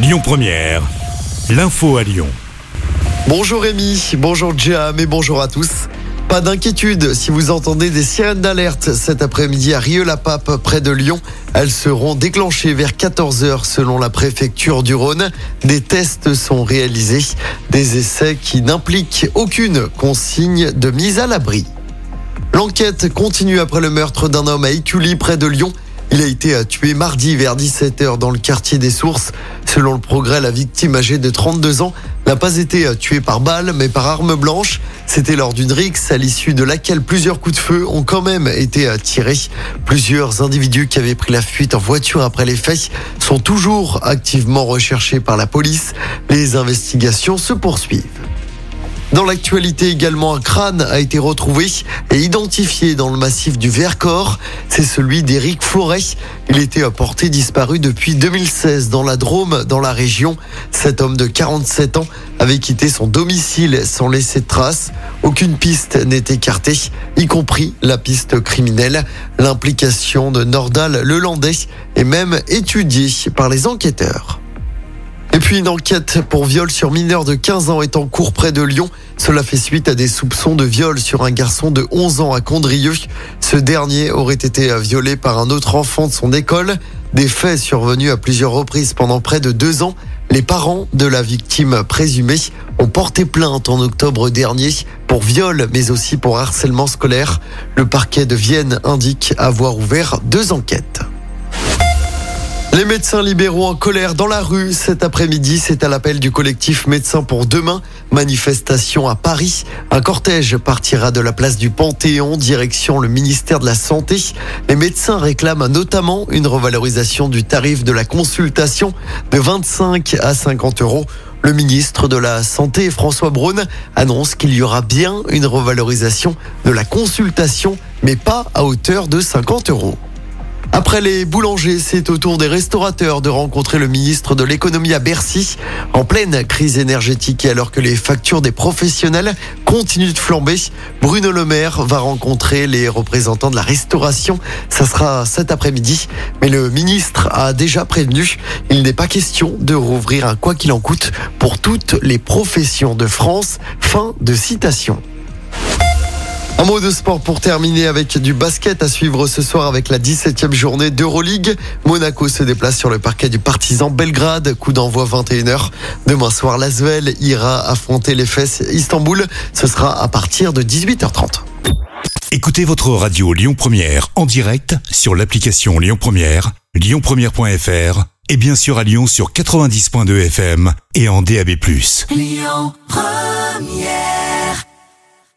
Lyon Première, l'info à Lyon. Bonjour Rémi, bonjour Jam et bonjour à tous. Pas d'inquiétude si vous entendez des sirènes d'alerte cet après-midi à Rieux-la-Pape près de Lyon. Elles seront déclenchées vers 14h selon la préfecture du Rhône. Des tests sont réalisés, des essais qui n'impliquent aucune consigne de mise à l'abri. L'enquête continue après le meurtre d'un homme à Écully près de Lyon. Il a été tué mardi vers 17h dans le quartier des Sources. Selon le progrès, la victime âgée de 32 ans n'a pas été tuée par balle, mais par arme blanche. C'était lors d'une rixe à l'issue de laquelle plusieurs coups de feu ont quand même été tirés. Plusieurs individus qui avaient pris la fuite en voiture après les faits sont toujours activement recherchés par la police. Les investigations se poursuivent. Dans l'actualité également, un crâne a été retrouvé et identifié dans le massif du Vercors. C'est celui d'Éric Forêt. Il était porté disparu depuis 2016 dans la Drôme, dans la région. Cet homme de 47 ans avait quitté son domicile sans laisser de traces. Aucune piste n'est écartée, y compris la piste criminelle. L'implication de Nordal Lelandais est même étudiée par les enquêteurs. Puis une enquête pour viol sur mineur de 15 ans est en cours près de Lyon. Cela fait suite à des soupçons de viol sur un garçon de 11 ans à Condrieu. Ce dernier aurait été violé par un autre enfant de son école. Des faits survenus à plusieurs reprises pendant près de deux ans. Les parents de la victime présumée ont porté plainte en octobre dernier pour viol, mais aussi pour harcèlement scolaire. Le parquet de Vienne indique avoir ouvert deux enquêtes. Les médecins libéraux en colère dans la rue cet après-midi, c'est à l'appel du collectif Médecins pour demain. Manifestation à Paris. Un cortège partira de la place du Panthéon, direction le ministère de la Santé. Les médecins réclament notamment une revalorisation du tarif de la consultation de 25 à 50 euros. Le ministre de la Santé, François Braun, annonce qu'il y aura bien une revalorisation de la consultation, mais pas à hauteur de 50 euros. Après les boulangers, c'est au tour des restaurateurs de rencontrer le ministre de l'économie à Bercy. En pleine crise énergétique et alors que les factures des professionnels continuent de flamber, Bruno Le Maire va rencontrer les représentants de la restauration. Ça sera cet après-midi. Mais le ministre a déjà prévenu, il n'est pas question de rouvrir un quoi qu'il en coûte pour toutes les professions de France. Fin de citation. Un mot de sport pour terminer avec du basket à suivre ce soir avec la 17e journée d'Euroleague. Monaco se déplace sur le parquet du Partizan Belgrade. Coup d'envoi 21h. Demain soir, Lasvel ira affronter les fesses Istanbul. Ce sera à partir de 18h30. Écoutez votre radio Lyon Première en direct sur l'application Lyon Première, lyonpremière.fr et bien sûr à Lyon sur 90.2 FM et en DAB+. Lyon Première